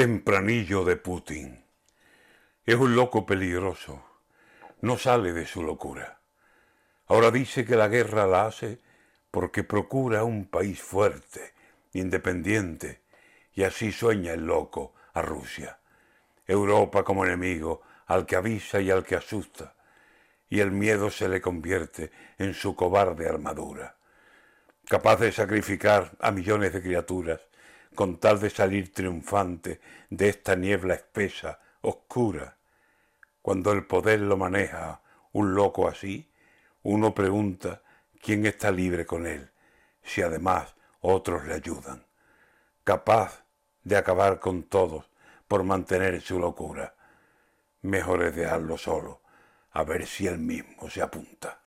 tempranillo de Putin. Es un loco peligroso, no sale de su locura. Ahora dice que la guerra la hace porque procura un país fuerte, independiente, y así sueña el loco a Rusia. Europa como enemigo, al que avisa y al que asusta, y el miedo se le convierte en su cobarde armadura, capaz de sacrificar a millones de criaturas con tal de salir triunfante de esta niebla espesa, oscura. Cuando el poder lo maneja un loco así, uno pregunta quién está libre con él, si además otros le ayudan, capaz de acabar con todos por mantener su locura. Mejor es dejarlo solo, a ver si él mismo se apunta.